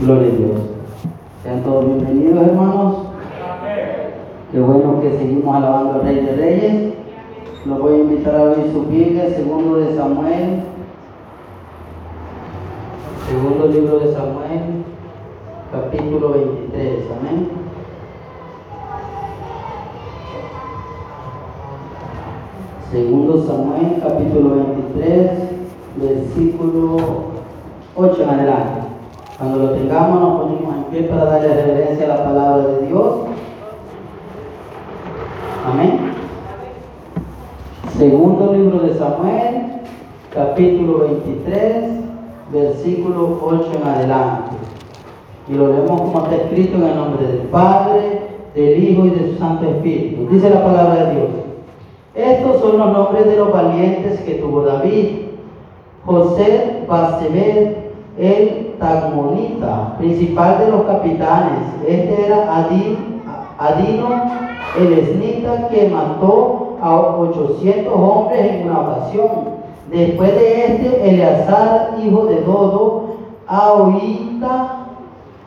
Gloria a Dios. Sean todos bienvenidos, hermanos. Qué bueno que seguimos alabando al Rey de Reyes. Los voy a invitar a abrir su Biblia, segundo de Samuel. Segundo libro de Samuel, capítulo 23. Amén. Segundo Samuel, capítulo 23, versículo 8 en adelante. Cuando lo tengamos nos ponemos en pie para darle reverencia a la palabra de Dios. Amén. Segundo libro de Samuel, capítulo 23, versículo 8 en adelante. Y lo leemos como está escrito en el nombre del Padre, del Hijo y de su Santo Espíritu. Dice la palabra de Dios. Estos son los nombres de los valientes que tuvo David. José Basebet, el Tagmonita, principal de los capitanes. Este era Adino, el esnita, que mató a 800 hombres en una ocasión. Después de este, Eleazar, hijo de Dodo, Ahoita,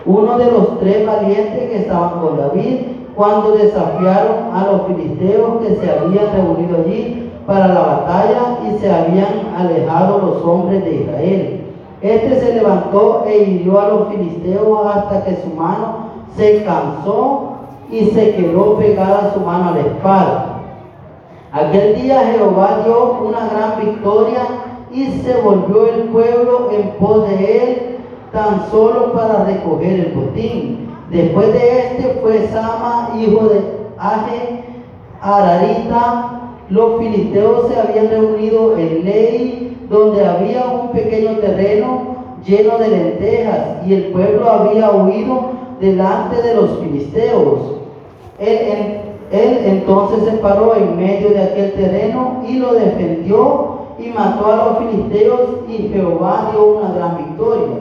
uno de los tres valientes que estaban con David, cuando desafiaron a los filisteos que se habían reunido allí para la batalla y se habían alejado los hombres de Israel. Este se levantó e hirió a los filisteos hasta que su mano se cansó y se quedó pegada su mano a la espada. Aquel día Jehová dio una gran victoria y se volvió el pueblo en pos de él tan solo para recoger el botín. Después de este fue Sama, hijo de Aje, Ararita. Los filisteos se habían reunido en Ley donde había un pequeño terreno lleno de lentejas y el pueblo había huido delante de los filisteos. Él, entonces se paró en medio de aquel terreno y lo defendió y mató a los filisteos y Jehová dio una gran victoria.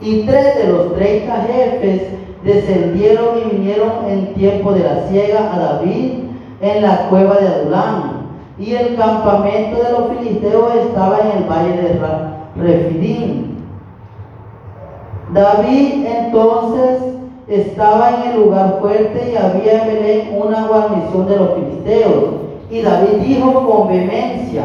Y tres de los treinta jefes descendieron y vinieron en tiempo de la siega a David en la cueva de Adulán y el campamento de los filisteos estaba en el valle de Refidim. David entonces estaba en el lugar fuerte y había en Belén una guarnición de los filisteos. Y David dijo con vehemencia,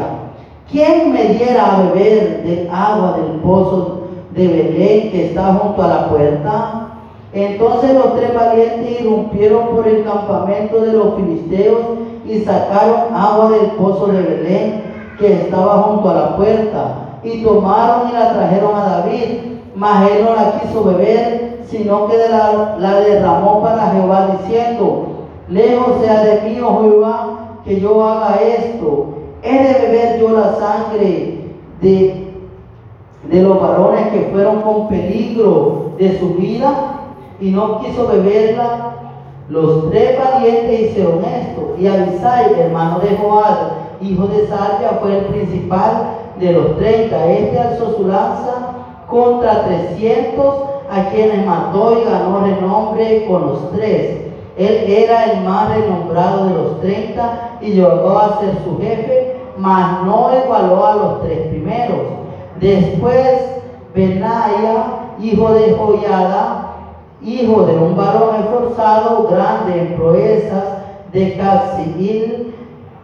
¿quién me diera a beber del agua del pozo de Belén que está junto a la puerta? Entonces los tres valientes irrumpieron por el campamento de los filisteos y sacaron agua del pozo de Belén que estaba junto a la puerta y tomaron y la trajeron a David, mas él no la quiso beber, sino que la, la derramó para Jehová diciendo, lejos sea de mí, oh Jehová, que yo haga esto. He de beber yo la sangre de, de los varones que fueron con peligro de su vida y no quiso beberla los tres valientes hicieron esto, y Abisai, hermano de Joab, hijo de Salvia, fue el principal de los treinta. Este alzó su lanza contra trescientos, a quienes mató y ganó renombre con los tres. Él era el más renombrado de los treinta y llegó a ser su jefe, mas no igualó a los tres primeros. Después, Benaya, hijo de Joyada, hijo de un varón esforzado, grande en proezas de Caxigil.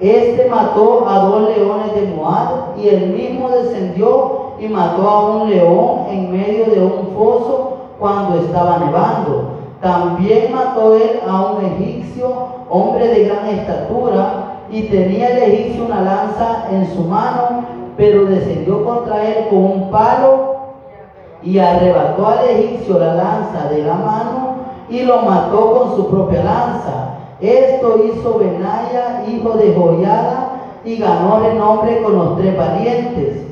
Este mató a dos leones de Moab y él mismo descendió y mató a un león en medio de un foso cuando estaba nevando. También mató él a un egipcio, hombre de gran estatura, y tenía el egipcio una lanza en su mano, pero descendió contra él con un palo y arrebató al egipcio la lanza de la mano y lo mató con su propia lanza. Esto hizo Benaya, hijo de Joyada, y ganó renombre con los tres valientes.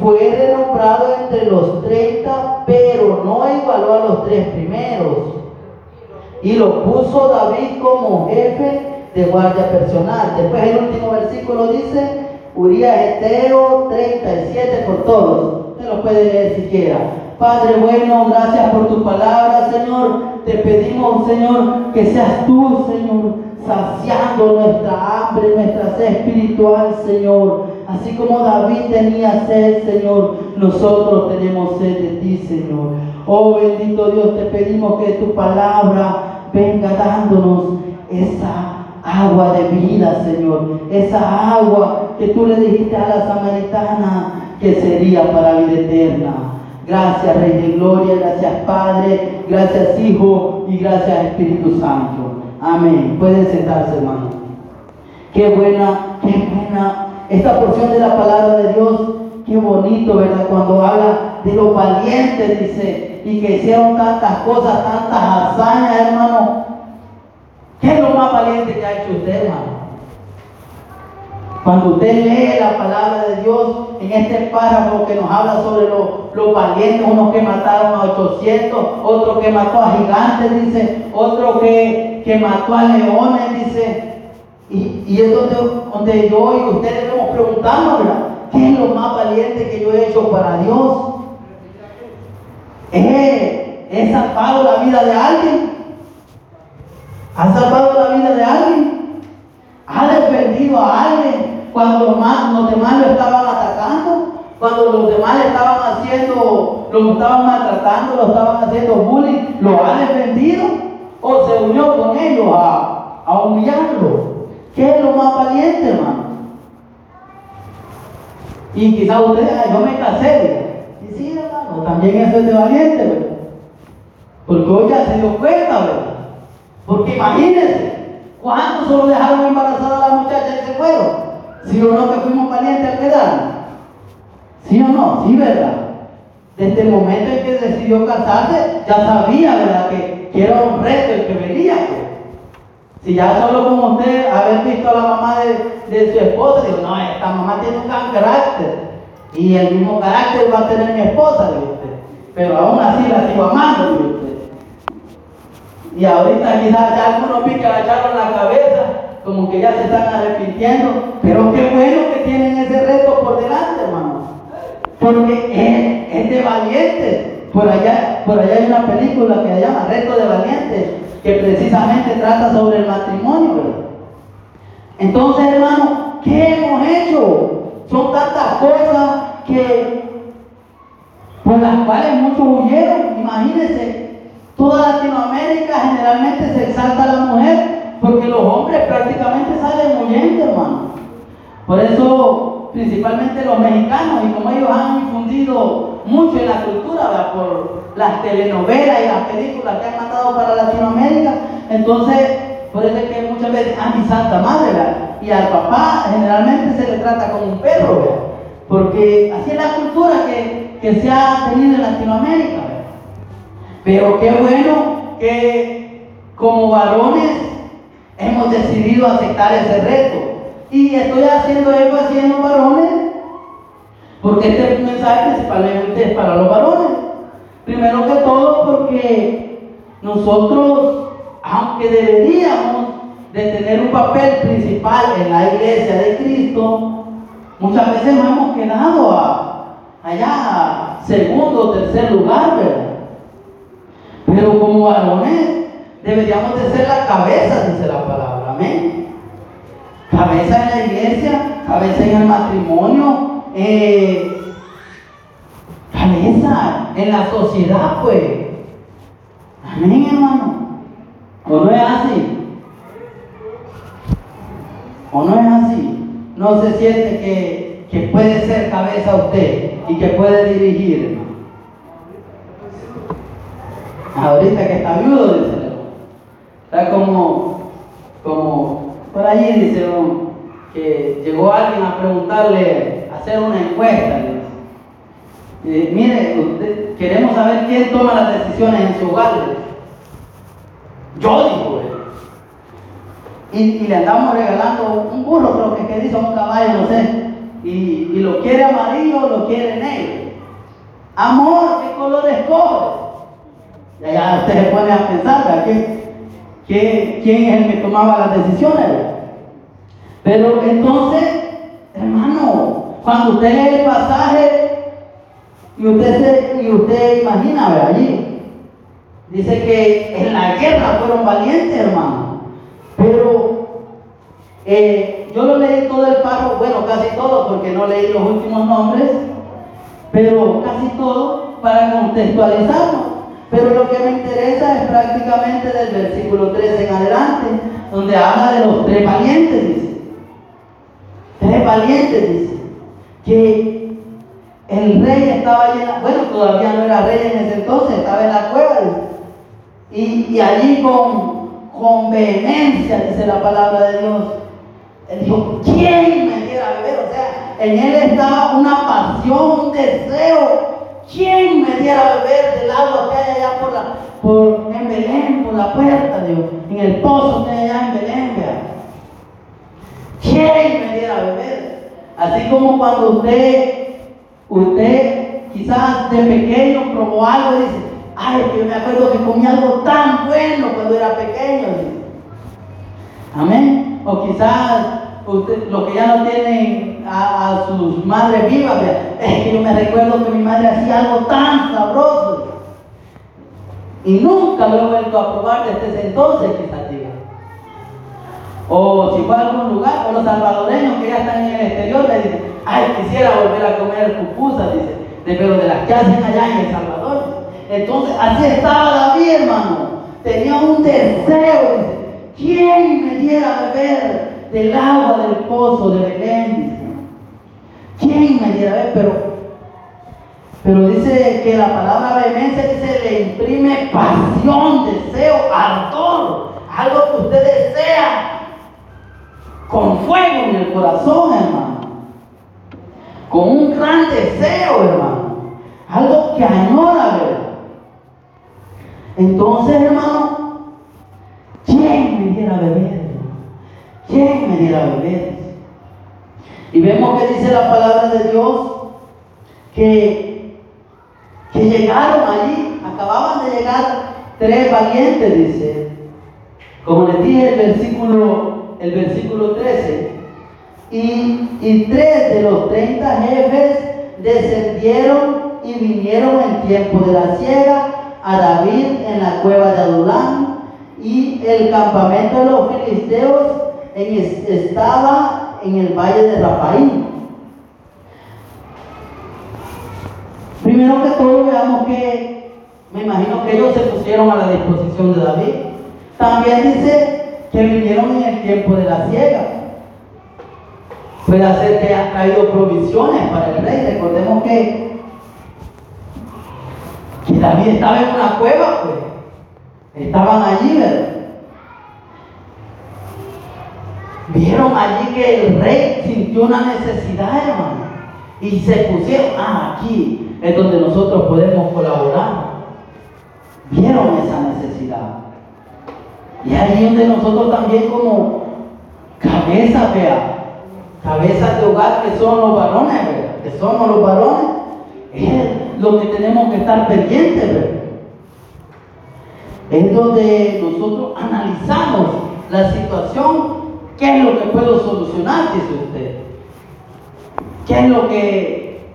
Fue renombrado entre los treinta, pero no igualó a los tres primeros. Y lo puso David como jefe de guardia personal. Después el último versículo dice, Uriah Eteo 37 por todos lo puede leer siquiera. Padre bueno, gracias por tu palabra, Señor. Te pedimos, Señor, que seas tú, Señor, saciando nuestra hambre, nuestra sed espiritual, Señor. Así como David tenía sed, Señor, nosotros tenemos sed de ti, Señor. Oh bendito Dios, te pedimos que tu palabra venga dándonos esa agua de vida, Señor. Esa agua que tú le dijiste a la samaritana que sería para vida eterna. Gracias, Rey de Gloria, gracias, Padre, gracias, Hijo y gracias, Espíritu Santo. Amén. Pueden sentarse, hermano. Qué buena, qué buena esta porción de la palabra de Dios. Qué bonito, ¿verdad? Cuando habla de los valientes, dice, y que hicieron tantas cosas, tantas hazañas, hermano. ¿Qué es lo más valiente que ha hecho usted, hermano? Cuando usted lee la palabra de Dios en este párrafo que nos habla sobre los, valientes, unos que mataron a 800, otro que mató a gigantes, dice, otro que, que mató a leones, dice, y, es donde, yo y ustedes debemos preguntarnos, ¿qué es lo más valiente que yo he hecho para Dios? ¿He, salvado la vida de alguien? ¿Ha salvado la vida de alguien? ¿Ha defendido a alguien? Cuando los, demás lo estaban atacando, cuando los demás le estaban haciendo, lo estaban maltratando, lo estaban haciendo bullying, lo ha defendido o se unió con ellos a, a humillarlo. ¿Qué es lo más valiente, hermano? Y quizás usted, yo me casé, y sí, hermano, también eso es de valiente, ¿verdad? Porque hoy ya se dio cuenta, ¿verdad? Porque imagínense, ¿cuántos solo dejaron embarazada a la muchacha y se fueron? ¿Sí o no que fuimos valientes al quedarnos? ¿Sí o no? Sí, ¿verdad? Desde el momento en que decidió casarse, ya sabía, ¿verdad? Que, era un reto el que venía. Pues. Si ya solo como usted haber visto a la mamá de, su esposa, digo, no, esta mamá tiene un gran carácter. Y el mismo carácter va a tener mi esposa, dice usted. Pero aún así la sigo amando, dice usted. Y ahorita quizás ya algunos que la echaron la cabeza como que ya se están arrepintiendo, pero qué bueno que tienen ese reto por delante, hermano. Porque es, de valientes. Por allá, por allá hay una película que se llama Reto de Valientes, que precisamente trata sobre el matrimonio. Entonces, hermano, ¿qué hemos hecho? Son tantas cosas que por las cuales muchos huyeron. Imagínense, toda Latinoamérica generalmente se exalta a la mujer porque los hombres prácticamente salen huyendo, hermano. Por eso, principalmente los mexicanos, y como ellos han infundido mucho en la cultura, por las telenovelas y las películas que han mandado para Latinoamérica, entonces, por eso es que muchas veces a mi santa madre, y al papá generalmente se le trata como un perro, porque así es la cultura que, que se ha tenido en Latinoamérica. Pero qué bueno que como varones hemos decidido aceptar ese reto. Y estoy haciendo algo así en los varones, porque este mensaje principalmente es para los varones. Primero que todo porque nosotros, aunque deberíamos de tener un papel principal en la iglesia de Cristo, muchas veces nos hemos quedado a, allá segundo o tercer lugar, ¿verdad? Pero como varones deberíamos de ser la cabeza, dice la palabra, amén. Cabeza en la iglesia, cabeza en el matrimonio, eh, cabeza en la sociedad, pues. Amén, hermano. ¿O no es así? ¿O no es así? No se siente que, que puede ser cabeza usted y que puede dirigir, Ahorita que está viudo, dice Está como, como por allí dice que llegó alguien a preguntarle, a hacer una encuesta. mire, queremos saber quién toma las decisiones en su hogar. Yo digo, y, y, le andamos regalando un burro, creo que, que dice un caballo, no sé. Y, y lo quiere amarillo lo quiere negro. Amor, ¿qué color escoge? Y allá usted se pone a pensar, ¿qué, ¿Quién, es el que tomaba las decisiones? Pero entonces, hermano, cuando usted lee el pasaje y usted, se, y usted imagina, allí, dice que en la guerra fueron valientes, hermano. Pero Eh, yo lo leí todo el párrafo, bueno, casi todo, porque no leí los últimos nombres, pero casi todo para contextualizarlo. Pero lo que me interesa es prácticamente del versículo 13 en adelante, donde habla de los tres valientes, dice. Tres valientes, dice. Que el rey estaba lleno, bueno, todavía no era rey en ese entonces, estaba en la cueva, Y, y allí con, con vehemencia, dice la palabra de Dios, él dijo, ¿quién me diera a beber? O sea, en él estaba una pasión, un deseo ¿Quién me diera a beber del agua que hay allá por la, por, en Belén, por la puerta, Dios, en el pozo que hay allá en Belén, vea? ¿Quién me diera a beber? Así como cuando usted, usted quizás de pequeño probó algo y dice, ay, que me acuerdo que comí algo tan bueno cuando era pequeño. Amén. O quizás los que ya no tienen a, sus madres vivas, es que yo me recuerdo que mi madre hacía algo tan sabroso. Y nunca lo he vuelto a probar desde ese entonces, quizás diga. O si fue a algún lugar, o los salvadoreños que ya están en el exterior le dicen, ay, quisiera volver a comer pupusas, dice, pero de las que hacen allá en El Salvador. Entonces, así estaba David, hermano. Tenía un deseo, dice, ¿quién me diera a beber del agua del pozo de Belén. ¿Quién me ver, pero, pero dice que la palabra vehemencia dice le imprime pasión, deseo, ardor, algo que usted desea con fuego en el corazón, hermano. Con un gran deseo, hermano. Algo que añora ver. Entonces, hermano, ¿quién me diera beber? ¿Quién me dirá beber? Y vemos que dice la palabra de Dios que, que llegaron allí, acababan de llegar tres valientes, dice. Como les dije el versículo, el versículo 13. Y, y tres de los 30 jefes descendieron y vinieron en tiempo de la siega a David en la cueva de Adulán y el campamento de los filisteos estaba en el valle de Rafaín. Primero que todo veamos que me imagino que ellos se pusieron a la disposición de David. También dice que vinieron en el tiempo de la ciega. Puede ser que ha traído provisiones para el rey. Recordemos que, que David estaba en una cueva, pues. Estaban allí, ¿verdad? Vieron allí que el rey sintió una necesidad, hermano. Y se pusieron, ah, aquí es donde nosotros podemos colaborar. Vieron esa necesidad. Y allí donde nosotros también como cabeza, vea, cabezas de hogar que son los varones, vea, que somos los varones, es lo que tenemos que estar pendientes, vea. Es donde nosotros analizamos la situación ¿Qué es lo que puedo solucionar? Dice usted. ¿Qué es lo que,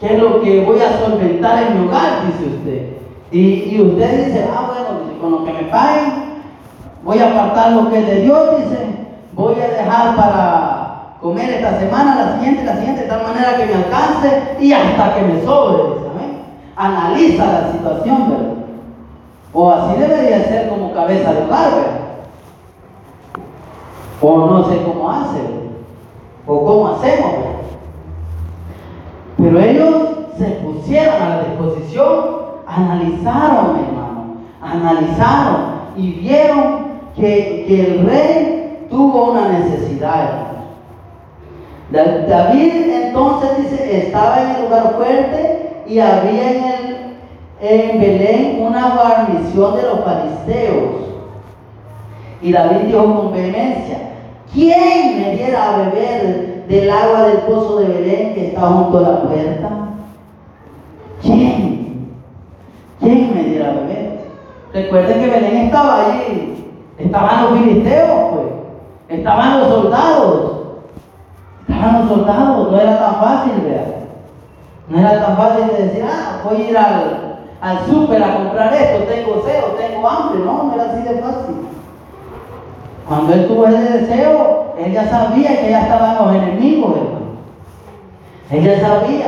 qué es lo que voy a solventar en mi hogar? Dice usted. Y, usted dice, ah, bueno, con lo que me paguen, voy a apartar lo que es de Dios, dice, voy a dejar para comer esta semana, la siguiente, la siguiente, de tal manera que me alcance y hasta que me sobre, dice, Analiza la situación, ¿verdad? O así debería ser como cabeza de hogar, ¿verdad? O no sé cómo hacen. O cómo hacemos. Pero ellos se pusieron a la disposición, analizaron, hermano. Analizaron y vieron que, el rey tuvo una necesidad. David entonces dice, estaba en el lugar fuerte y había en, el, en Belén una guarnición de los fariseos. Y David dijo con vehemencia, ¿quién me diera a beber del agua del pozo de Belén que está junto a la puerta? ¿Quién? ¿Quién me diera a beber? Recuerden que Belén estaba allí, estaban los filisteos, pues, estaban los soldados, estaban los soldados, no era tan fácil, ¿verdad? No era tan fácil de decir, ah, voy a ir al, al súper a comprar esto, tengo cero, tengo hambre, no, no era así de fácil. Cuando él tuvo ese deseo, él ya sabía que ya estaban los enemigos, hermano. Él ya sabía.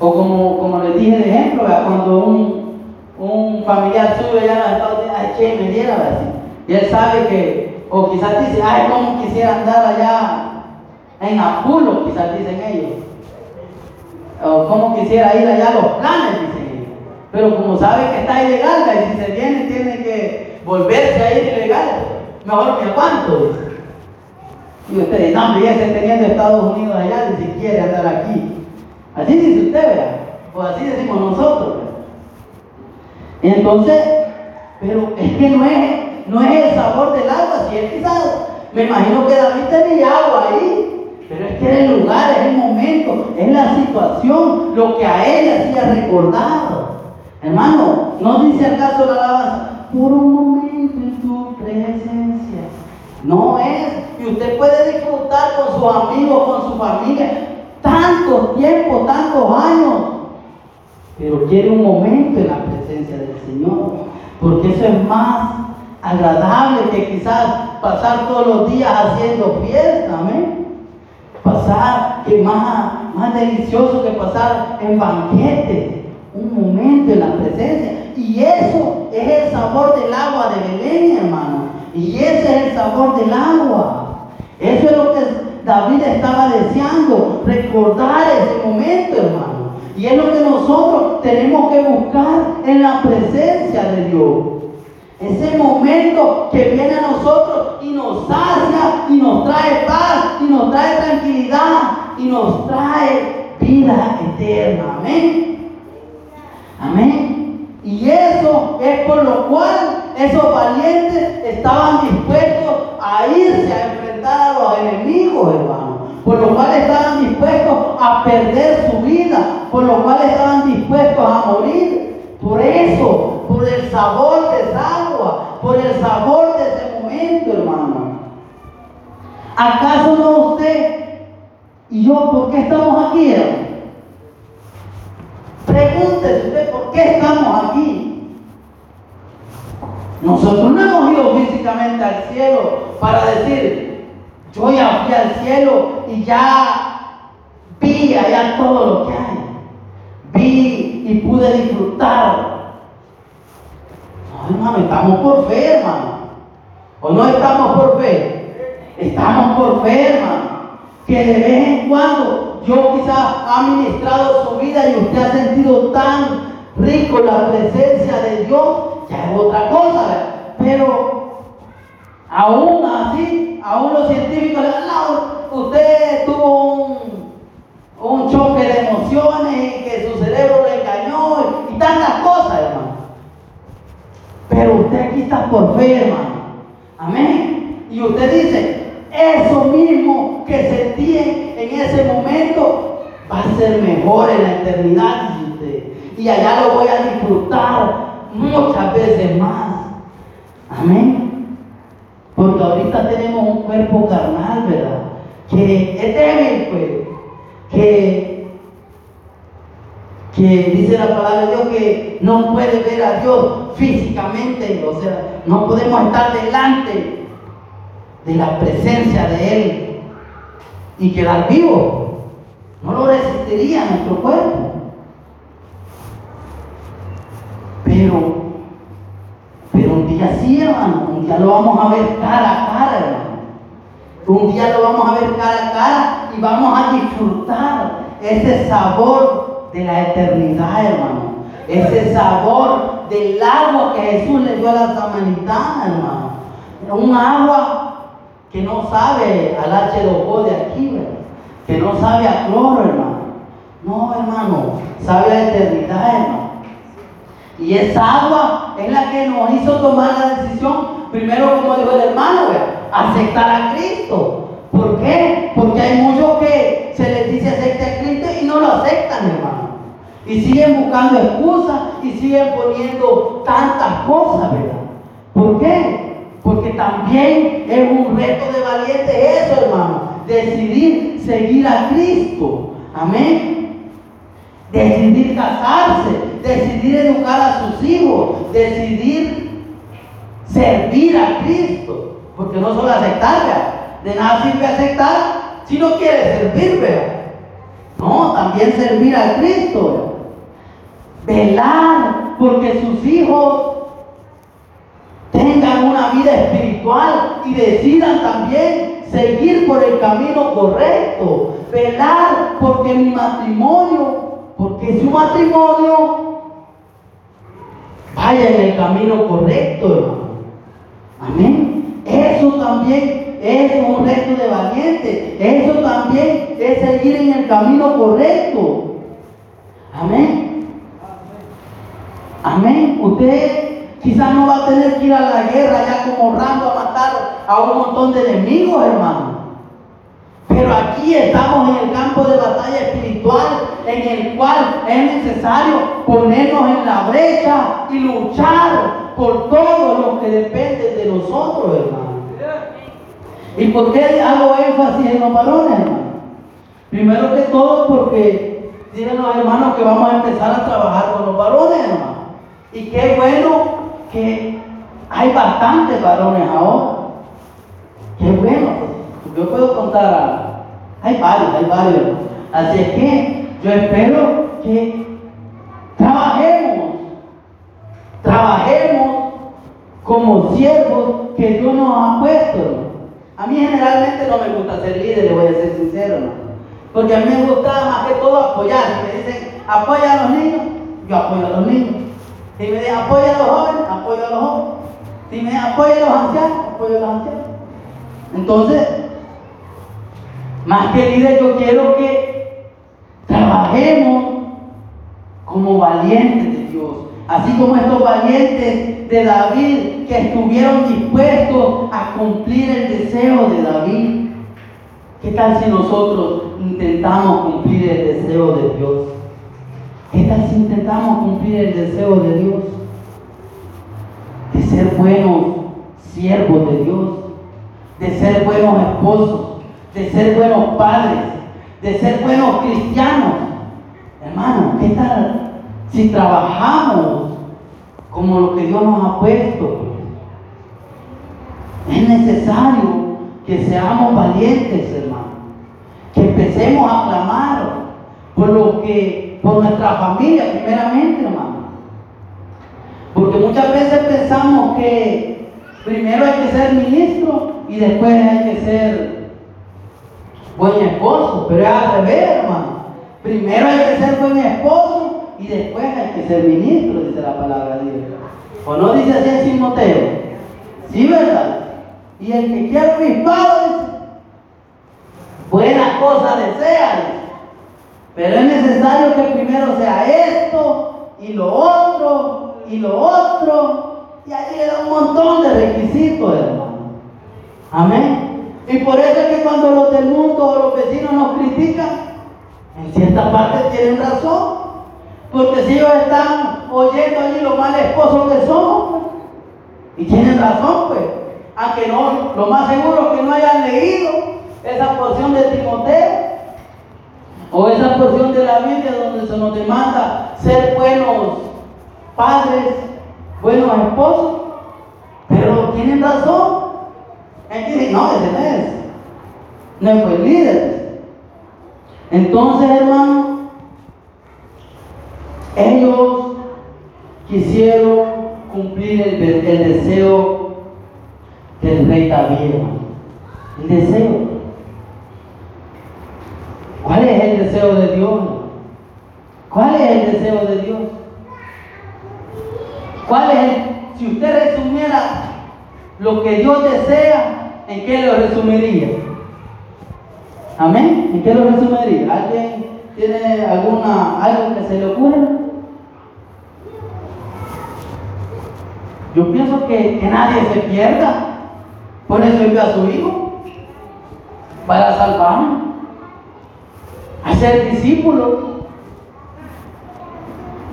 O como, como les dije de ejemplo, cuando un, un familiar suyo ya en Estados Unidos, ay, que me diera, así. Y él sabe que, o quizás dice, ay, cómo quisiera andar allá en Apulo, quizás dicen ellos. O cómo quisiera ir allá a los planes, dicen ellos. Pero como sabe que está ilegal, y si se viene tiene que volverse a ir ilegal, mejor me aguanto, Y usted dice, no, ya se teniendo Estados Unidos allá, ni si quiere andar aquí. Así dice usted, ¿verdad? O así decimos nosotros. Entonces, pero es que no es, no es el sabor del agua, si es quizás, me imagino que David tenía agua ahí, pero es que era el lugar, es el momento, es la situación, lo que a él hacía recordado. Hermano, ¿no dice acaso la alabanza? Por un momento en tu presencia. No es. Y usted puede disfrutar con sus amigos, con su familia, tanto tiempo, tantos años. Pero quiere un momento en la presencia del Señor. Porque eso es más agradable que quizás pasar todos los días haciendo fiesta. Amén pasar, que más, más delicioso que pasar en banquete, un momento en la presencia. Y eso es el sabor del agua de Belén, hermano. Y ese es el sabor del agua. Eso es lo que David estaba deseando, recordar ese momento, hermano. Y es lo que nosotros tenemos que buscar en la presencia de Dios. Ese momento que viene a nosotros y nos sacia y nos trae paz y nos trae tranquilidad y nos trae vida eterna. Amén. Amén. Y eso es por lo cual esos valientes estaban dispuestos a irse a enfrentar a los enemigos, hermano. Por lo cual estaban dispuestos a perder su vida. Por lo cual estaban dispuestos a morir. Por eso, por el sabor de esa agua, por el sabor de ese momento, hermano. ¿Acaso no usted y yo por qué estamos aquí, hermano? Pregúntese usted por qué estamos aquí. Nosotros no hemos ido físicamente al cielo para decir, yo ya fui al cielo y ya vi allá todo lo que hay. Vi y pude disfrutar. No, hermano, estamos por fe, hermano. ¿O no estamos por fe? Estamos por fe, hermano. Que de vez en cuando yo quizás ha ministrado su vida y usted ha sentido tan rico la presencia de Dios, ya es otra cosa, pero aún así, aún los científicos le no, usted tuvo un un choque de emociones y que su cerebro le engañó y tantas cosas, hermano. Pero usted está por fe, hermano. Amén. Y usted dice, eso mismo que sentí en ese momento va a ser mejor en la eternidad. Y allá lo voy a disfrutar muchas veces más. Amén. Porque ahorita tenemos un cuerpo carnal, ¿verdad? Que es débil, pues que, dice la palabra de Dios que no puede ver a Dios físicamente, o sea, no podemos estar delante de la presencia de Él y quedar vivo. No lo resistiría nuestro cuerpo. Pero, pero un día sí, hermano, un día lo vamos a ver cara a cara, hermano. Un día lo vamos a ver cara a cara y vamos a disfrutar ese sabor de la eternidad, hermano. Ese sabor del agua que Jesús le dio a la samaritana, hermano. Un agua que no sabe al H2O de aquí, que no sabe a cloro, hermano. No, hermano, sabe a eternidad, hermano. Y esa agua es la que nos hizo tomar la decisión, primero como dijo el hermano, aceptar a Cristo. ¿Por qué? Porque hay muchos que se les dice acepte a Cristo y no lo aceptan, hermano. Y siguen buscando excusas y siguen poniendo tantas cosas, ¿verdad? ¿Por qué? Porque también es un reto de valientes eso, hermano. Decidir seguir a Cristo. Amén. Decidir casarse, decidir educar a sus hijos, decidir servir a Cristo. Porque no solo aceptar, de nada sirve aceptar si no quiere servir, ¿vea? No, también servir a Cristo. Velar porque sus hijos tengan una vida espiritual y decidan también seguir por el camino correcto. Velar porque mi matrimonio, porque su matrimonio vaya en el camino correcto, hermano. Amén. Eso también es un reto de valiente. Eso también es seguir en el camino correcto. Amén. Amén. Usted quizás no va a tener que ir a la guerra ya como Rambo a matar a un montón de enemigos, hermano. Pero aquí estamos en el campo de batalla espiritual en el cual es necesario ponernos en la brecha y luchar por todo lo que depende de nosotros, hermano. ¿Y por qué hago énfasis en los varones, hermano? Primero que todo porque dicen los hermanos que vamos a empezar a trabajar con los varones, hermano. Y qué bueno que hay bastantes varones ahora. Qué bueno. Yo puedo contar Hay varios, hay varios. Así es que yo espero que trabajemos, trabajemos como siervos que Dios nos ha puesto. A mí generalmente no me gusta ser líder, le voy a ser sincero, Porque a mí me gusta más que todo apoyar. Si me dicen apoya a los niños, yo apoyo a los niños. Si me dicen apoya a los jóvenes, apoyo a los jóvenes. Si me dicen apoya a los ancianos, apoyo a los ancianos. Entonces, más que líder, yo quiero que trabajemos como valientes de Dios. Así como estos valientes de David que estuvieron dispuestos a cumplir el deseo de David. ¿Qué tal si nosotros intentamos cumplir el deseo de Dios? ¿Qué tal si intentamos cumplir el deseo de Dios? De ser buenos siervos de Dios, de ser buenos esposos, de ser buenos padres, de ser buenos cristianos. Hermano, ¿qué tal si trabajamos como lo que Dios nos ha puesto? Es necesario que seamos valientes, hermano. Que empecemos a clamar por lo que, por nuestra familia, primeramente, hermano. Porque muchas veces pensamos que primero hay que ser ministro y después hay que ser buen esposo, pero es al revés, hermano. Primero hay que ser buen esposo y después hay que ser ministro, dice la palabra de Dios. ¿O no dice así en Timoteo? Sí, ¿verdad? Y el que quiere obispado buenas cosas desea, pero es necesario que primero sea esto y lo otro y lo otro. Y allí da un montón de requisitos, hermano. Amén. Y por eso es que cuando los del mundo o los vecinos nos critican, en cierta parte tienen razón. Porque si ellos están oyendo allí lo mal esposos que somos, pues, y tienen razón, pues, aunque no, lo más seguro es que no hayan leído esa porción de Timoteo o esa porción de la Biblia donde se nos demanda ser buenos padres, buenos esposos, pero tienen razón. Hay que no, ese no es, no es buen líder. Entonces, hermano, ellos quisieron cumplir el, el deseo del rey David, El deseo. ¿Cuál es el deseo de Dios? ¿Cuál es el deseo de Dios? ¿Cuál es si usted resumiera lo que Dios desea, ¿en qué lo resumiría? Amén. ¿En qué lo resumiría? ¿Alguien tiene alguna algo que se le ocurra? Yo pienso que, que nadie se pierda. Por eso envió a su hijo para salvarnos, a ser discípulos.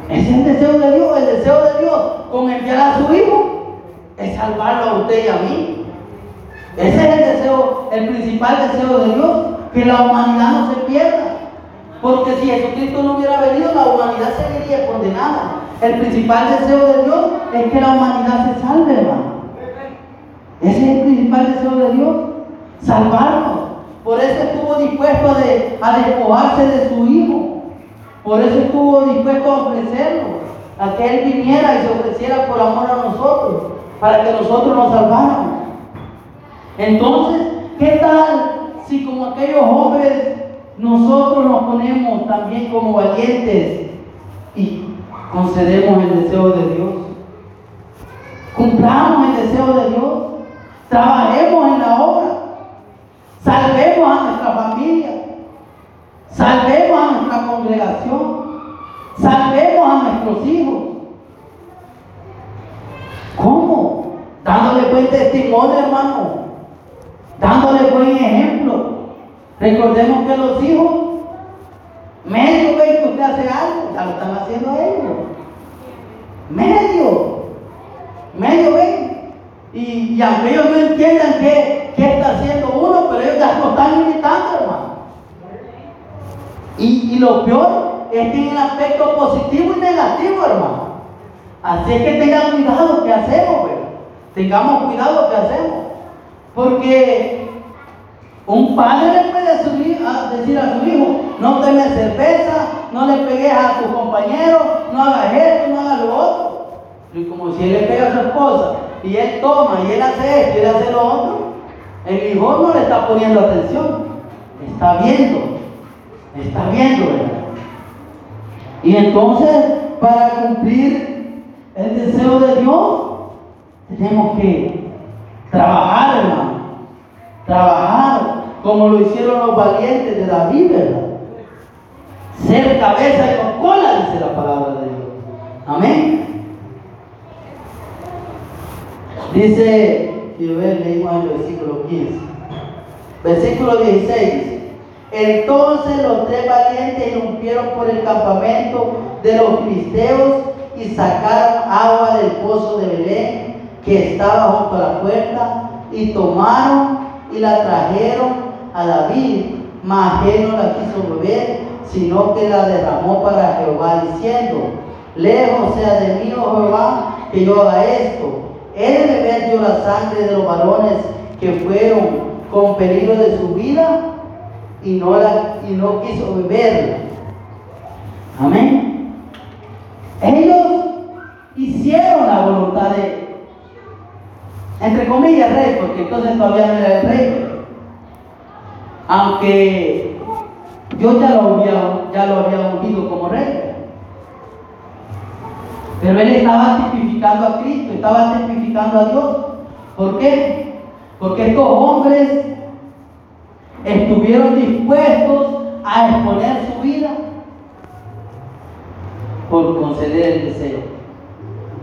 Ese es el deseo de Dios, el deseo de Dios con enviar a su hijo es salvarlo a usted y a mí. Ese es el deseo, el principal deseo de Dios, que la humanidad no se pierda. Porque si Jesucristo no hubiera venido, la humanidad seguiría condenada. El principal deseo de Dios es que la humanidad se salve, hermano. Ese es el principal deseo de Dios, salvarnos. Por eso estuvo dispuesto a, despojarse de su Hijo. Por eso estuvo dispuesto a ofrecerlo, a que Él viniera y se ofreciera por amor a nosotros, para que nosotros nos salváramos. Entonces, ¿qué tal si como aquellos hombres nosotros nos ponemos también como valientes y concedemos el deseo de Dios? Cumplamos el deseo de Dios, trabajemos en la obra, salvemos a nuestra familia, salvemos a nuestra congregación, salvemos a nuestros hijos. ¿Cómo? Dándole buen testimonio, hermano, dándole buen ejemplo. Recordemos que los hijos, medio ven que usted hace algo, ya lo están haciendo ellos. Medio, medio ven. Y, aunque ellos no entiendan qué, está haciendo uno, pero ellos ya lo están imitando, hermano. Y, y lo peor es que en el aspecto positivo y negativo, hermano. Así es que tengan cuidado que hacemos, ¿verdad? Tengamos cuidado que hacemos. Porque un padre le puede decir a su hijo, no teme cerveza, no le pegues a tu compañero, no hagas esto, no hagas lo otro. Y como si él le pega a su esposa y él toma y él hace esto y él hace lo otro, el hijo no le está poniendo atención, está viendo, está viendo, ¿verdad? Y entonces, para cumplir el deseo de Dios, tenemos que trabajar, hermano. Trabajar como lo hicieron los valientes de David, ¿verdad? Ser cabeza y no cola, dice la palabra de Dios. Amén. Dice, y ver, leímos el versículo 15. Versículo 16. Entonces los tres valientes irrumpieron por el campamento de los filisteos y sacaron agua del pozo de Belén que estaba junto a la puerta y tomaron y la trajeron a David, mas él no la quiso beber, sino que la derramó para Jehová, diciendo, lejos sea de mí, oh Jehová, que yo haga esto. Él beber dio la sangre de los varones que fueron con peligro de su vida y no, la, y no quiso beberla. Amén. Ellos hicieron la voluntad de, entre comillas, rey, porque entonces todavía no era el rey aunque yo ya lo había, ya lo había ungido como rey. Pero él estaba tipificando a Cristo, estaba tipificando a Dios. ¿Por qué? Porque estos hombres estuvieron dispuestos a exponer su vida por conceder el deseo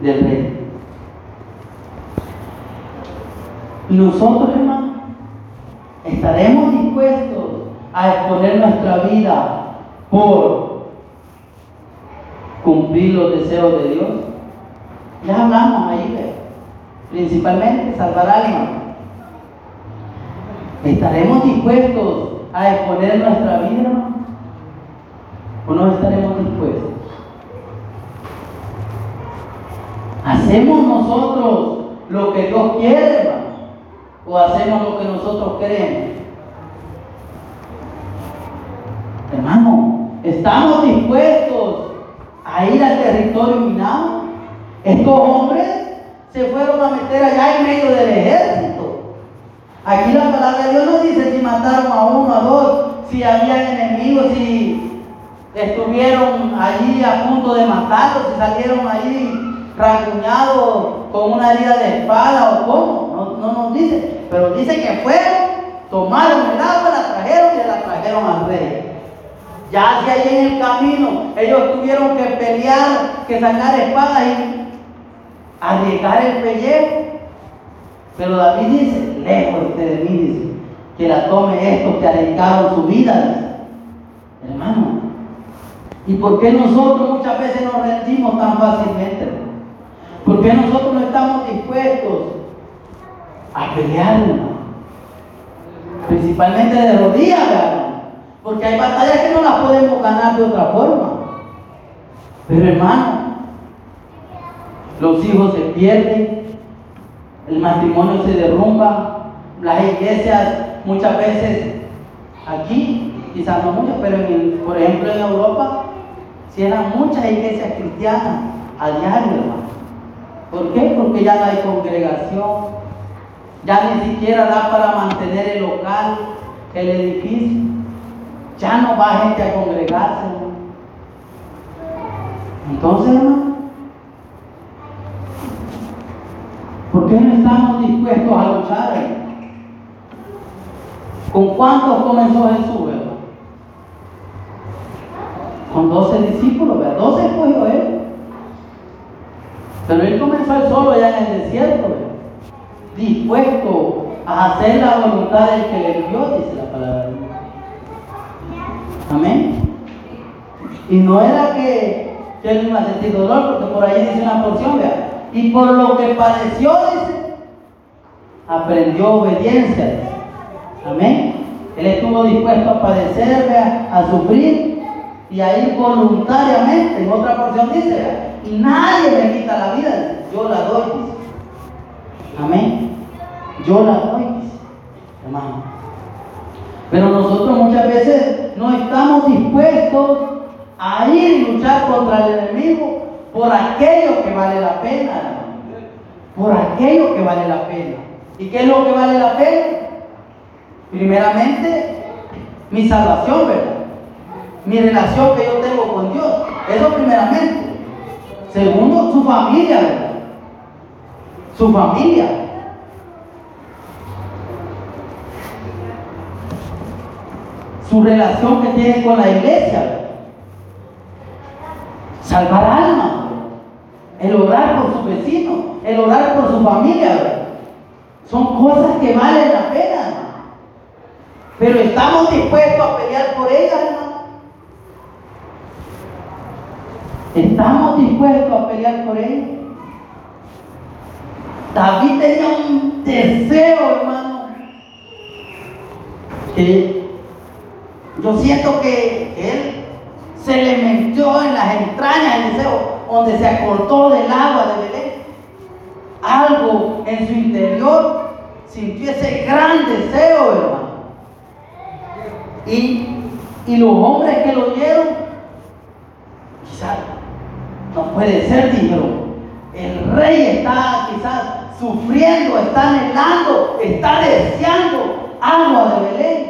del rey. Nosotros, hermanos, ¿Estaremos dispuestos a exponer nuestra vida por cumplir los deseos de Dios? Ya hablamos ahí, principalmente salvar almas. ¿Estaremos dispuestos a exponer nuestra vida, ¿O no estaremos dispuestos? ¿Hacemos nosotros lo que Dios quiere, hermano? o hacemos lo que nosotros queremos. Hermano, ¿estamos dispuestos a ir al territorio minado? Estos hombres se fueron a meter allá en medio del ejército. Aquí la palabra de Dios no dice si mataron a uno, a dos, si habían enemigos, si estuvieron allí a punto de matarlos, si salieron allí rasguñados con una herida de espada o cómo. No, no nos dice. Pero dice que fueron, tomaron el agua, la trajeron y la trajeron al rey. Ya hacia ahí en el camino, ellos tuvieron que pelear, que sacar espadas y arriesgar el pellejo. Pero David dice, lejos de mí, dice, que la tome estos que arriesgaron su vida. Hermano, ¿y por qué nosotros muchas veces nos rendimos tan fácilmente? ¿Por qué nosotros no estamos dispuestos a pelear, Principalmente de rodillas, Porque hay batallas que no las podemos ganar de otra forma. Pero hermano, los hijos se pierden, el matrimonio se derrumba, las iglesias muchas veces aquí, quizás no muchas, pero por ejemplo en Europa, cierran muchas iglesias cristianas a diario, hermano. ¿Por qué? Porque ya no hay congregación, ya ni siquiera da para mantener el local, el edificio, ya no va gente a congregarse. Entonces, hermano, ¿por qué no estamos dispuestos a luchar? ¿Con cuántos comenzó Jesús, verdad? Con doce discípulos, ¿verdad? Doce escogió él. Pero él comenzó él solo allá en el desierto, ¿verdad? dispuesto a hacer la voluntad del que le dio, dice la palabra. Amén. Y no era que, él iba a sentir dolor, porque por ahí dice una porción, ¿verdad? Y por lo que padeció, dice, aprendió obediencia. Amén. Él estuvo dispuesto a padecer, a sufrir y a ir voluntariamente. En otra porción dice, y nadie me quita la vida, yo la doy, dice. Amén. Yo la doy, dice, hermano. Pero nosotros muchas veces no estamos dispuestos a ir y luchar contra el enemigo por aquello que vale la pena, Por aquello que vale la pena. ¿Y qué es lo que vale la pena? Primeramente, mi salvación, ¿verdad? Mi relación que yo tengo con Dios. Eso primeramente. Segundo, su familia, ¿verdad? Su familia. Su relación que tiene con la iglesia. Salvar alma. El orar por su vecino. El orar por su familia. Son cosas que valen la pena, Pero estamos dispuestos a pelear por ellas. Estamos dispuestos a pelear por ellas. David tenía un deseo, hermano, que yo siento que él se le metió en las entrañas el deseo, donde se acortó del agua de Belén. Algo en su interior sintió ese gran deseo, hermano. Y, y los hombres que lo oyeron, quizás no puede ser, dijeron. El rey está quizás sufriendo, está anhelando, está deseando agua de Belén.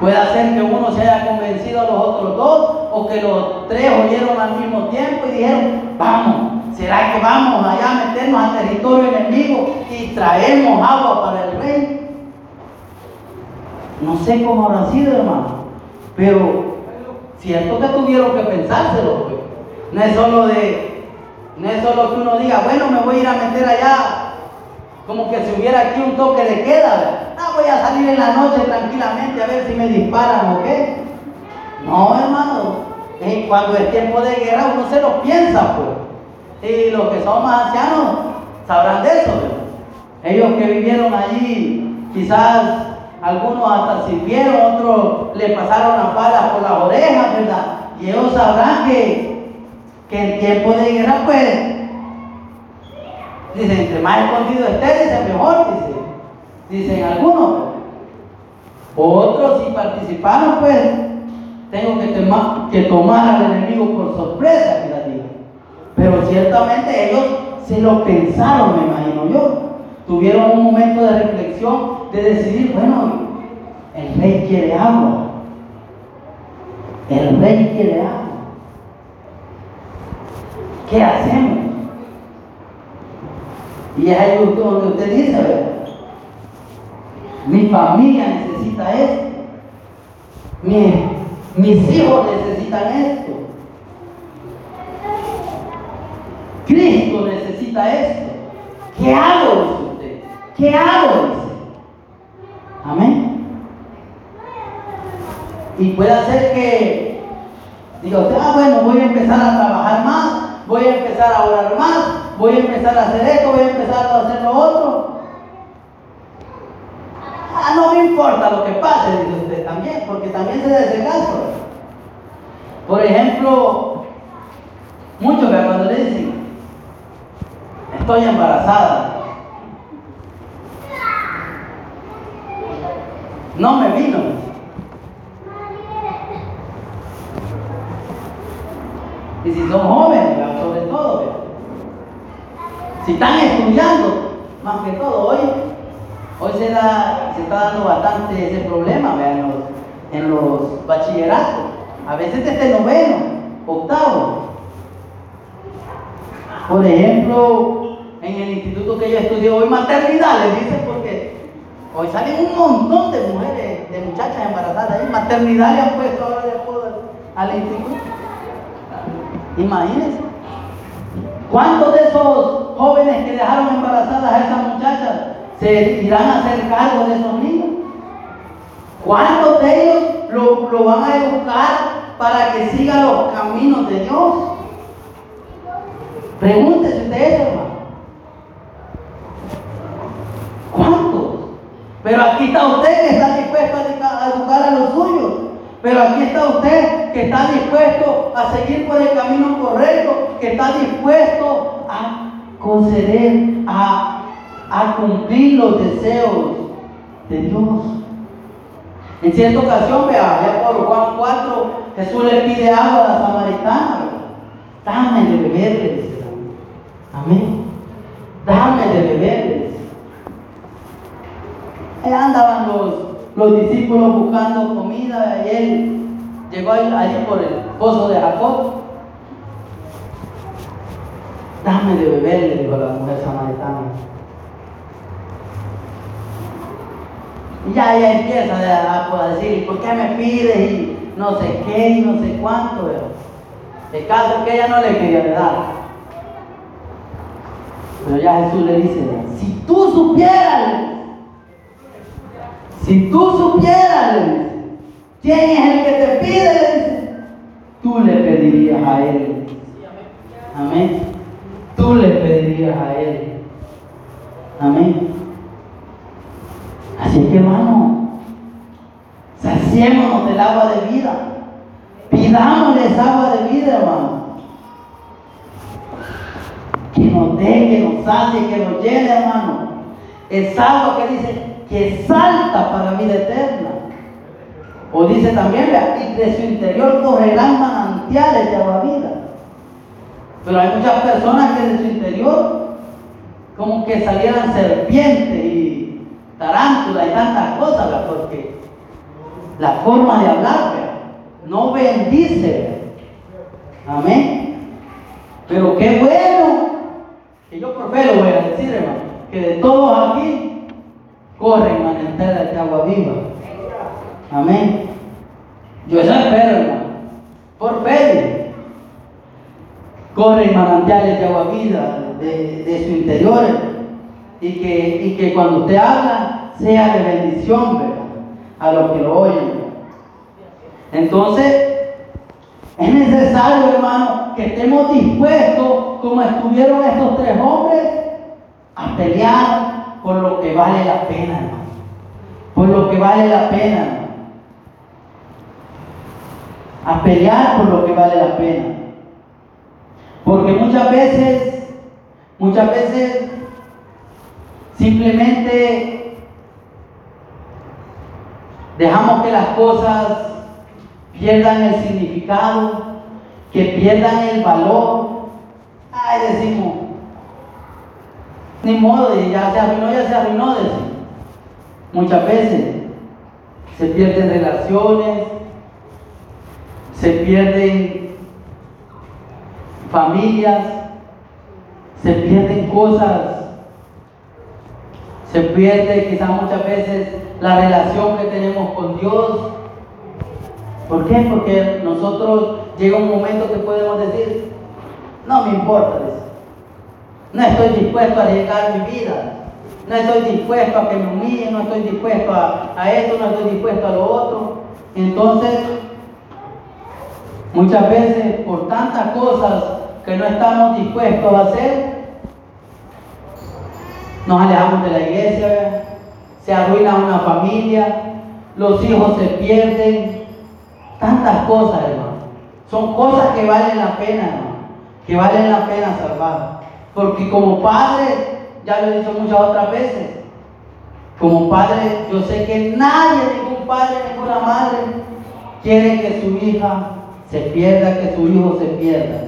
Puede ser que uno se haya convencido a los otros dos o que los tres oyeron al mismo tiempo y dijeron, vamos, ¿será que vamos allá a meternos al territorio enemigo y traemos agua para el rey? No sé cómo habrá sido, hermano, pero cierto que tuvieron que pensárselo, pues. No es solo de, no es solo que uno diga, bueno, me voy a ir a meter allá, como que si hubiera aquí un toque de queda, voy a salir en la noche tranquilamente a ver si me disparan o qué. No, hermano, cuando es tiempo de guerra uno se lo piensa, pues. Y los que son más ancianos sabrán de eso. Ellos que vivieron allí, quizás algunos hasta sirvieron, otros le pasaron las balas por las orejas, ¿verdad? Y ellos sabrán que que en tiempo de guerra, pues, dicen, entre más escondido esté, dice mejor, dice, dicen algunos. Otros, si participaron, pues, tengo que, que tomar al enemigo por sorpresa, digo. Pero ciertamente ellos se lo pensaron, me imagino yo. Tuvieron un momento de reflexión, de decidir, bueno, el rey quiere agua. El rey quiere agua. ¿Qué hacemos? Y es ahí donde usted dice, mi familia necesita esto, mis hijos necesitan esto, Cristo necesita esto. ¿Qué hago? Usted. ¿Qué hago? Amén. Y puede ser que diga usted, ah, bueno, voy a empezar a trabajar más voy a empezar a orar más, voy a empezar a hacer esto, voy a empezar a hacer lo otro. Ah, no me importa lo que pase, dice usted también, porque también se da ese caso. Por ejemplo, muchos que cuando le dicen, estoy embarazada. No me vino. Y si son jóvenes, sobre todo, si están estudiando, más que todo, hoy, hoy se, da, se está dando bastante ese problema en, los, bachilleratos. A veces desde noveno, octavo. Por ejemplo, en el instituto que yo estudié hoy, maternidad, les dicen porque hoy salen un montón de mujeres, de muchachas embarazadas ahí. Maternidad le han puesto ahora de apodo al instituto. Imagínense. ¿Cuántos de esos jóvenes que dejaron embarazadas a esas muchachas se irán a hacer cargo de esos niños? ¿Cuántos de ellos lo, lo van a educar para que siga los caminos de Dios? Pregúntese usted eso, hermano. ¿Cuántos? Pero aquí está usted que está dispuesto a educar a los suyos. Pero aquí está usted que está dispuesto a seguir por el camino correcto, que está dispuesto a conceder, a, a cumplir los deseos de Dios. En cierta ocasión, vea, ya por Juan 4, Jesús le pide agua a la samaritana. Dame de beber, le dice. Amén. Dame de beber. Ahí andaban los, los discípulos buscando comida y él llegó allí por el pozo de Jacob. Dame de beber, le dijo la mujer samaritana. Y ya ella empieza a, decir, ¿por qué me pides? Y no sé qué, y no sé cuánto. El caso que ella no le quería dar. Pero ya Jesús le dice, si tú supieras, si tú supieras, quién es el que te pide, tú le pedirías a él. Amén. Tú le pedirías a él. Amén. Así que hermano, saciémonos del agua de vida. Pidámosles agua de vida, hermano. Que nos dé, que nos sacie, que nos llene, hermano. Es agua que dice que salta para vida eterna. O dice también, y de su interior correrán manantiales de agua vida. Pero hay muchas personas que de su interior como que salieran serpientes y tarántulas y tantas cosas, porque la forma de hablar no bendice. Amén. Pero qué bueno, que yo por fe lo voy a decir, hermano, que de todos aquí corren manantiales de agua viva. Amén. Yo eso espero, hermano. Por fe corren manantiales de agua vida de, su interior y que, y que cuando usted habla sea de bendición ¿verdad? a los que lo oyen. Entonces, es necesario, hermano, que estemos dispuestos, como estuvieron estos tres hombres, a pelear por lo que vale la pena, hermano. Por lo que vale la pena. A pelear por lo que vale la pena. Porque muchas veces, muchas veces simplemente dejamos que las cosas pierdan el significado, que pierdan el valor. Ay, decimos, ni modo, ya se arruinó, ya se arruinó, decimos. Muchas veces se pierden relaciones, se pierden familias, se pierden cosas, se pierde quizás muchas veces la relación que tenemos con Dios. ¿Por qué? Porque nosotros llega un momento que podemos decir, no me importa, no estoy dispuesto a arriesgar mi vida, no estoy dispuesto a que me humillen, no estoy dispuesto a, a esto, no estoy dispuesto a lo otro. Entonces, muchas veces por tantas cosas que no estamos dispuestos a hacer, nos alejamos de la iglesia, se arruina una familia, los hijos se pierden, tantas cosas, hermano. Son cosas que valen la pena, hermano, que valen la pena salvar. Porque como padre, ya lo he dicho muchas otras veces, como padre, yo sé que nadie, ningún padre, ninguna madre, quiere que su hija se pierda, que su hijo se pierda.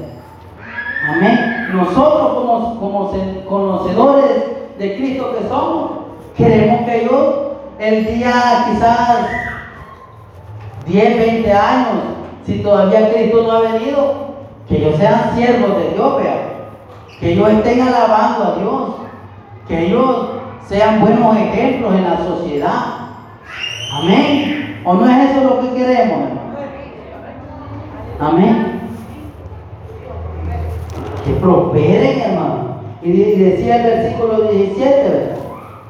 Amén. Nosotros como, como conocedores de Cristo que somos, queremos que ellos el día quizás 10, 20 años, si todavía Cristo no ha venido, que ellos sean siervos de Dios, que ellos estén alabando a Dios, que ellos sean buenos ejemplos en la sociedad. Amén. ¿O no es eso lo que queremos, hermano? Amén. Que prosperen, hermano. Y decía el versículo 17,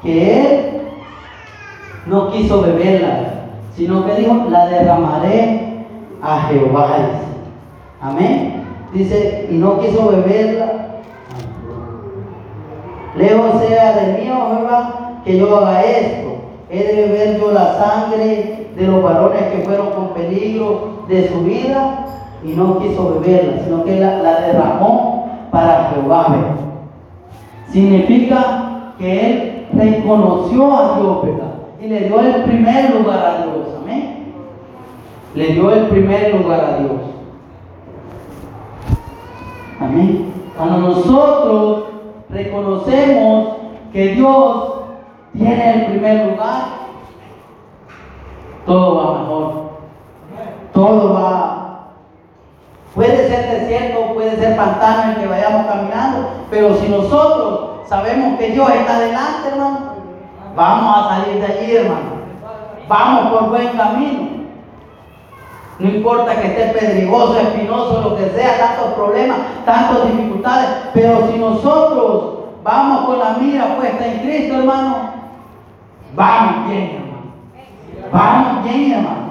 que él no quiso beberla, sino que dijo, la derramaré a Jehová. Amén. Dice, y no quiso beberla. Lejos sea de mí, oh Jehová, que yo haga esto. He de beber yo la sangre de los varones que fueron con peligro de su vida y no quiso beberla, sino que la, derramó para Jehová. Significa que él reconoció a Dios. Y le dio el primer lugar a Dios, amén. Le dio el primer lugar a Dios. Amén. Cuando nosotros reconocemos que Dios tiene el primer lugar, todo va mejor. Todo va Puede ser desierto, puede ser pantano en que vayamos caminando, pero si nosotros sabemos que Dios está delante, hermano, vamos a salir de allí, hermano. Vamos por buen camino. No importa que esté pedregoso, espinoso, lo que sea, tantos problemas, tantas dificultades, pero si nosotros vamos con la mira puesta en Cristo, hermano, vamos bien, hermano. Vamos bien, hermano.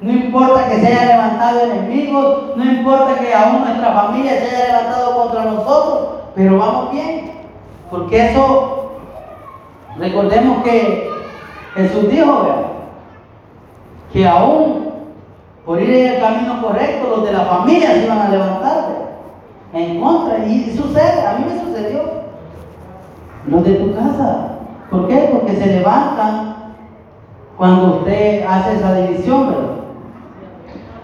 No importa que se haya levantado enemigos, no importa que aún nuestra familia se haya levantado contra nosotros, pero vamos bien. Porque eso, recordemos que Jesús dijo, que aún por ir en el camino correcto, los de la familia se iban a levantar en contra. Y sucede, a mí me sucedió. Los de tu casa. ¿Por qué? Porque se levantan cuando usted hace esa división, ¿verdad?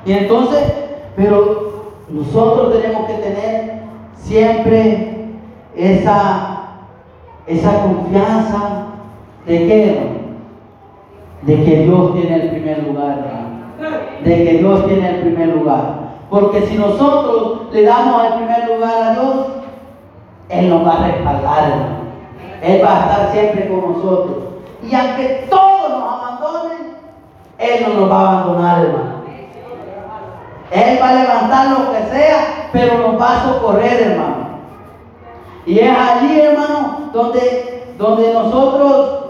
Y entonces, pero nosotros tenemos que tener siempre esa, esa confianza de que, de que Dios tiene el primer lugar, De que Dios tiene el primer lugar. Porque si nosotros le damos el primer lugar a Dios, Él nos va a respaldar, Él va a estar siempre con nosotros. Y aunque todos nos abandonen, Él no nos va a abandonar, hermano. Él va a levantar lo que sea, pero nos va a socorrer, hermano. Y es allí, hermano, donde, donde nosotros,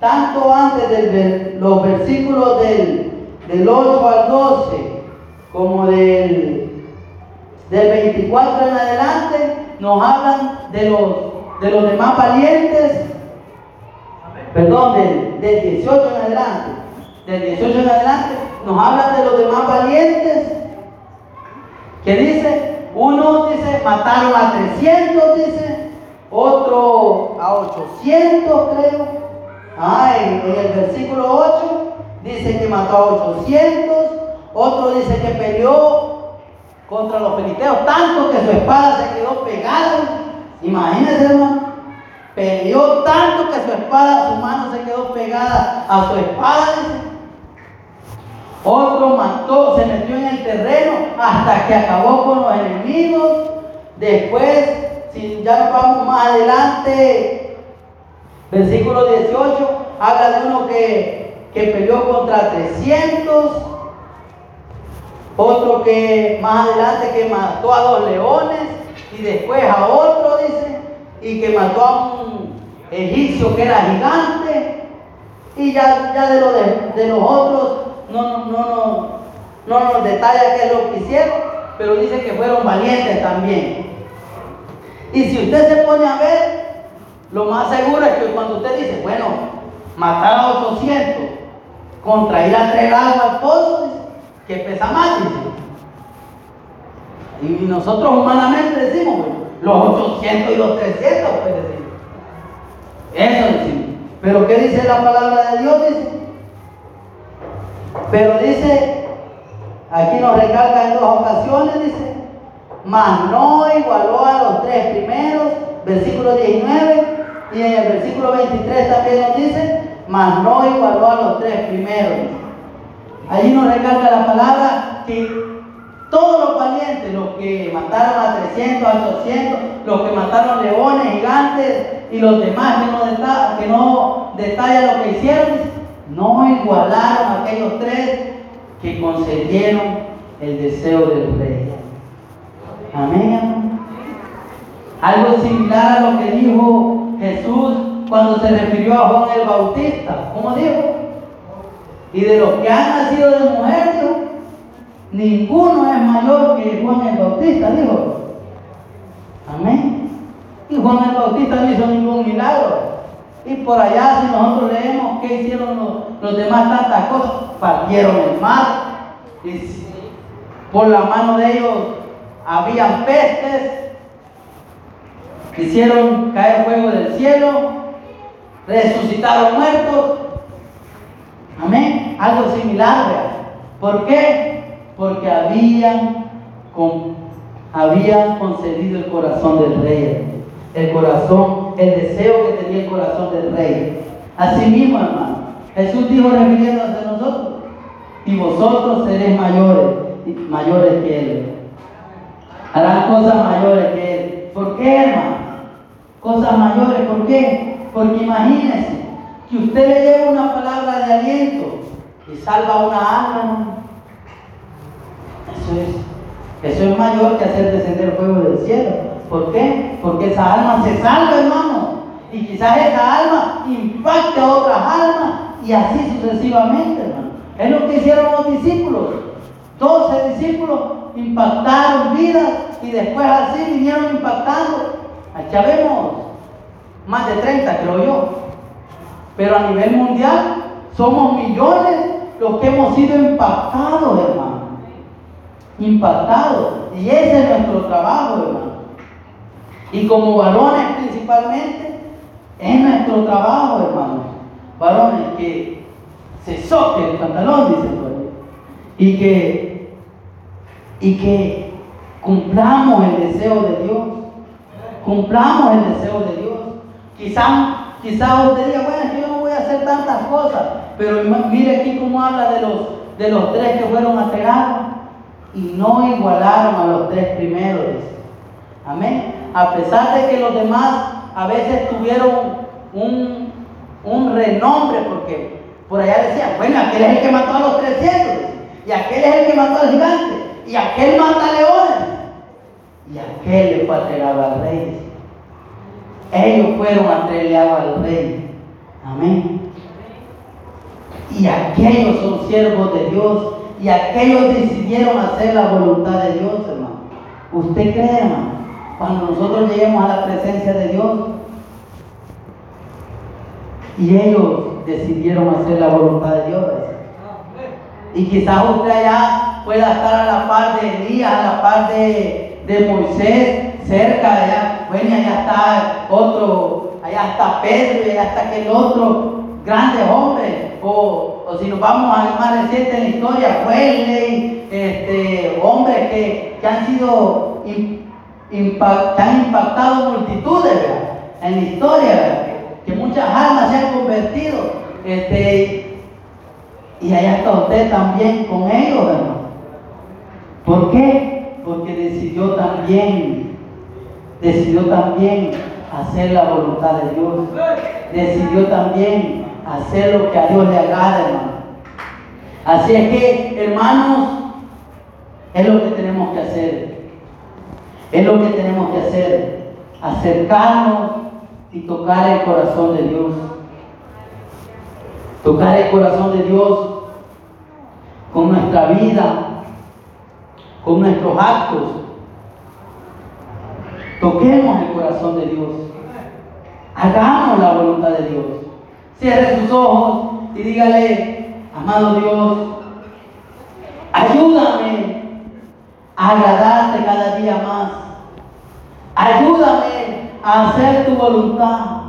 tanto antes de los versículos del, 8 al 12, como del, del 24 en adelante, nos hablan de los, de los demás valientes, perdón, del, del 18 en adelante, del 18 en adelante, nos hablan de los demás valientes. Que dice, uno dice, mataron a 300, dice, otro a 800, creo. Ah, en, el versículo 8 dice que mató a 800, otro dice que peleó contra los filisteos, tanto que su espada se quedó pegada. Imagínense, hermano. Peleó tanto que su espada, su mano se quedó pegada a su espada. Otro mató, se metió en el terreno hasta que acabó con los enemigos. Después, si ya vamos más adelante, versículo 18, habla de uno que, que peleó contra 300. Otro que más adelante que mató a dos leones y después a otro, dice, y que mató a un egipcio que era gigante. Y ya, ya de, lo de los otros no, no, no, no nos detalla qué es lo que hicieron, pero dice que fueron valientes también. Y si usted se pone a ver, lo más seguro es que cuando usted dice, bueno, matar a 800 contra ir a traer agua al pozo, que pesa más, Y nosotros humanamente decimos, los 800 y los 300, pues decir. Eso decimos. Pero ¿qué dice la palabra de Dios? Pero dice, aquí nos recalca en dos ocasiones, dice, mas no igualó a los tres primeros, versículo 19, y en el versículo 23 también nos dice, mas no igualó a los tres primeros. Allí nos recalca la palabra que todos los valientes, los que mataron a 300, a 800, los que mataron leones, gigantes y los demás que no, detalla, que no detalla lo que hicieron, no igualaron a aquellos tres que concedieron el deseo del rey. Amén. Algo similar a lo que dijo Jesús cuando se refirió a Juan el Bautista. ¿Cómo dijo? Y de los que han nacido de mujer, ninguno es mayor que Juan el Bautista, dijo. Amén. Y Juan el Bautista no hizo ningún milagro. Y por allá, si nosotros leemos qué hicieron los, demás tantas cosas, partieron el mar. Y por la mano de ellos habían pestes. Hicieron caer fuego del cielo. Resucitaron muertos. Amén. Algo similar, ¿Por qué? Porque habían, habían concedido el corazón del rey el corazón, el deseo que tenía el corazón del rey. Así mismo, hermano, Jesús dijo refiriéndose a nosotros, y vosotros seréis mayores, mayores que Él. Harán cosas mayores que Él. ¿Por qué, hermano? Cosas mayores, ¿por qué? Porque imagínense que usted le lleva una palabra de aliento y salva una alma. Eso es, eso es mayor que hacer descender fuego del cielo. ¿Por qué? Porque esa alma se salva, hermano. Y quizás esa alma impacte a otras almas y así sucesivamente, hermano. Es lo que hicieron los discípulos. Doce discípulos impactaron vidas y después así vinieron impactando. Ya vemos más de 30, creo yo. Pero a nivel mundial somos millones los que hemos sido impactados, hermano. Impactados. Y ese es nuestro trabajo, hermano. Y como varones principalmente, es nuestro trabajo, hermanos. Varones que se soque el pantalón, dice el y que, y que cumplamos el deseo de Dios. Cumplamos el deseo de Dios. Quizás quizá usted diga, bueno, yo no voy a hacer tantas cosas, pero mire aquí cómo habla de los, de los tres que fueron a y no igualaron a los tres primeros. Amén a pesar de que los demás a veces tuvieron un, renombre, porque por allá decían, bueno, aquel es el que mató a los 300, y aquel es el que mató al gigante, y aquel mata leones, y aquel le fue a al rey. Ellos fueron a al rey. Amén. Y aquellos son siervos de Dios, y aquellos decidieron hacer la voluntad de Dios, hermano. ¿Usted cree, hermano? Cuando nosotros lleguemos a la presencia de Dios. Y ellos decidieron hacer la voluntad de Dios. Y quizás usted allá pueda estar a la par de Elías, a la par de, Moisés, cerca de allá. Bueno, allá está otro, allá está Pedro allá está aquel otro grande hombre. O, si nos vamos a más reciente en la historia, Wesley, este, hombres que, que han sido han impactado multitudes en la historia, que muchas almas se han convertido. Este, y allá está usted también con ellos, hermano. ¿Por qué? Porque decidió también, decidió también hacer la voluntad de Dios. Decidió también hacer lo que a Dios le agrada, hermano. Así es que, hermanos, es lo que tenemos que hacer. Es lo que tenemos que hacer, acercarnos y tocar el corazón de Dios. Tocar el corazón de Dios con nuestra vida, con nuestros actos. Toquemos el corazón de Dios. Hagamos la voluntad de Dios. Cierre sus ojos y dígale, amado Dios, ayúdame agradarte cada día más. Ayúdame a hacer tu voluntad.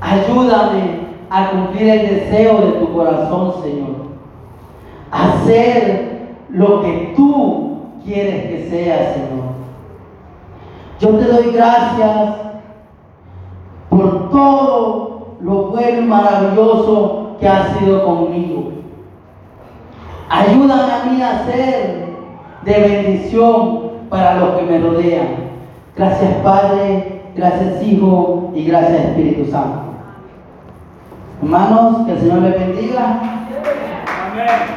Ayúdame a cumplir el deseo de tu corazón, Señor. Hacer lo que tú quieres que sea, Señor. Yo te doy gracias por todo lo bueno y maravilloso que has sido conmigo. Ayúdame a mí a ser de bendición para los que me rodean. Gracias Padre, gracias Hijo y gracias Espíritu Santo. Hermanos, que el Señor les bendiga. Amén.